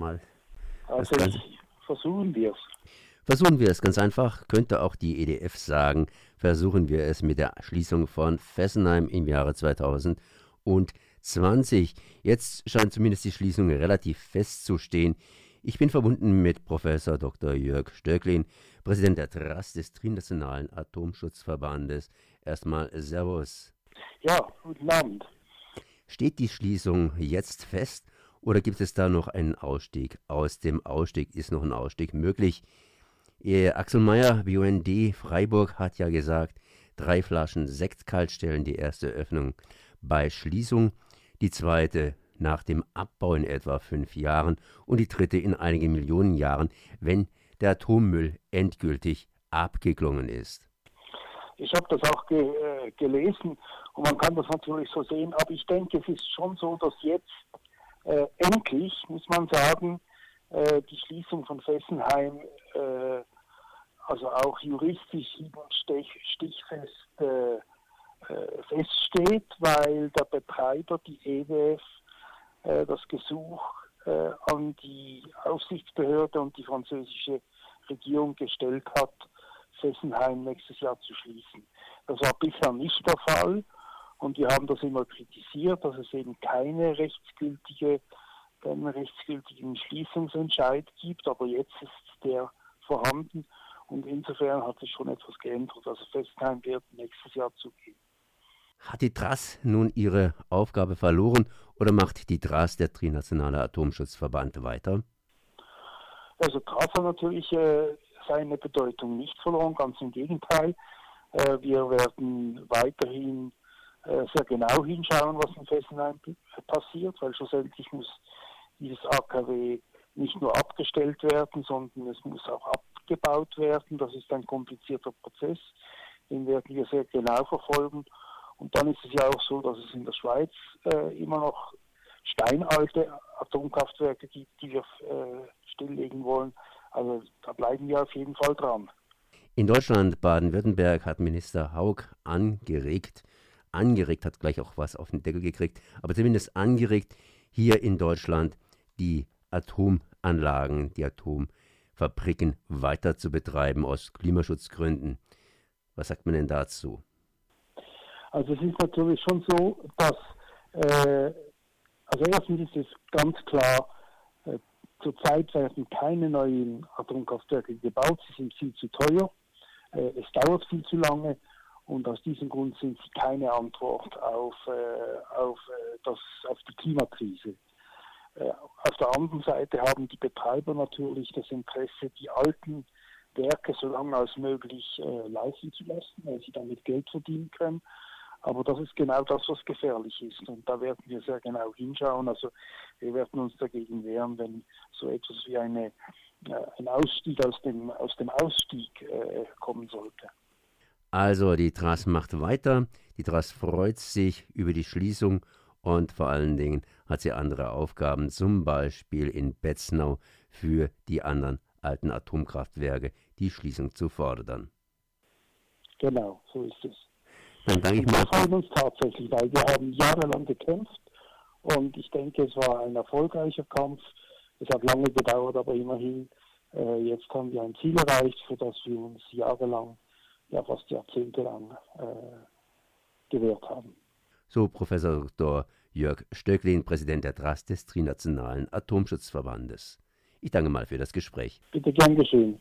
mal. Also versuchen wir es. Versuchen wir es ganz einfach, könnte auch die EDF sagen, versuchen wir es mit der Schließung von Fessenheim im Jahre 2020. Jetzt scheint zumindest die Schließung relativ festzustehen. Ich bin verbunden mit Professor Dr. Jörg Stöcklin, Präsident der TRAS des Trinationalen Atomschutzverbandes. Erstmal Servus. Ja, guten Abend. Steht die Schließung jetzt fest oder gibt es da noch einen Ausstieg? Aus dem Ausstieg ist noch ein Ausstieg möglich. Ihr Axel Meyer, BUND Freiburg, hat ja gesagt, drei Flaschen Sekt kalt stellen die erste Öffnung bei Schließung, die zweite nach dem Abbau in etwa fünf Jahren und die dritte in einigen Millionen Jahren, wenn der Atommüll endgültig abgeklungen ist. Ich habe das auch ge äh, gelesen und man kann das natürlich so sehen, aber ich denke, es ist schon so, dass jetzt äh, endlich, muss man sagen, äh, die Schließung von Fessenheim äh, also auch juristisch und stichfest äh, äh, feststeht, weil der Betreiber, die EWF, äh, das Gesuch an die Aufsichtsbehörde und die französische Regierung gestellt hat, Fessenheim nächstes Jahr zu schließen. Das war bisher nicht der Fall und wir haben das immer kritisiert, dass es eben keine rechtsgültige, keinen rechtsgültigen Schließungsentscheid gibt, aber jetzt ist der vorhanden und insofern hat sich schon etwas geändert. Also Fessenheim wird nächstes Jahr zugehen. Hat die TRAS nun ihre Aufgabe verloren oder macht die TRAS, der Trinationale Atomschutzverband, weiter? Also TRAS hat natürlich äh, seine Bedeutung nicht verloren, ganz im Gegenteil. Äh, wir werden weiterhin sehr genau hinschauen, was in Fessenheim passiert, weil schlussendlich muss dieses AKW nicht nur abgestellt werden, sondern es muss auch abgebaut werden. Das ist ein komplizierter Prozess, den werden wir sehr genau verfolgen. Und dann ist es ja auch so, dass es in der Schweiz äh, immer noch steinalte Atomkraftwerke gibt, die wir äh, stilllegen wollen. Also da bleiben wir auf jeden Fall dran. In Deutschland, Baden-Württemberg, hat Minister Haug angeregt, angeregt hat gleich auch was auf den Deckel gekriegt, aber zumindest angeregt, hier in Deutschland die Atomanlagen, die Atomfabriken weiter zu betreiben aus Klimaschutzgründen. Was sagt man denn dazu? Also es ist natürlich schon so, dass äh, also erstens ist es ganz klar, äh, zurzeit werden keine neuen Atomkraftwerke gebaut, sie sind viel zu teuer, äh, es dauert viel zu lange und aus diesem Grund sind sie keine Antwort auf, äh, auf, äh, das, auf die Klimakrise. Äh, auf der anderen Seite haben die Betreiber natürlich das Interesse, die alten Werke so lange als möglich äh, laufen zu lassen, weil sie damit Geld verdienen können. Aber das ist genau das, was gefährlich ist. Und da werden wir sehr genau hinschauen. Also wir werden uns dagegen wehren, wenn so etwas wie eine, äh, ein Ausstieg aus dem, aus dem Ausstieg äh, kommen sollte. Also die TRAS macht weiter. Die TRAS freut sich über die Schließung und vor allen Dingen hat sie andere Aufgaben, zum Beispiel in Betznau für die anderen alten Atomkraftwerke die Schließung zu fordern. Genau, so ist es. Dann danke ich mal. Wir freuen uns tatsächlich, weil wir haben jahrelang gekämpft und ich denke, es war ein erfolgreicher Kampf. Es hat lange gedauert, aber immerhin, äh, jetzt haben wir ein Ziel erreicht, für das wir uns jahrelang, ja fast jahrzehntelang äh, gewehrt haben. So Professor Dr. Jörg Stöcklin, Präsident der TRAS des Trinationalen Atomschutzverbandes. Ich danke mal für das Gespräch. Bitte gern geschehen.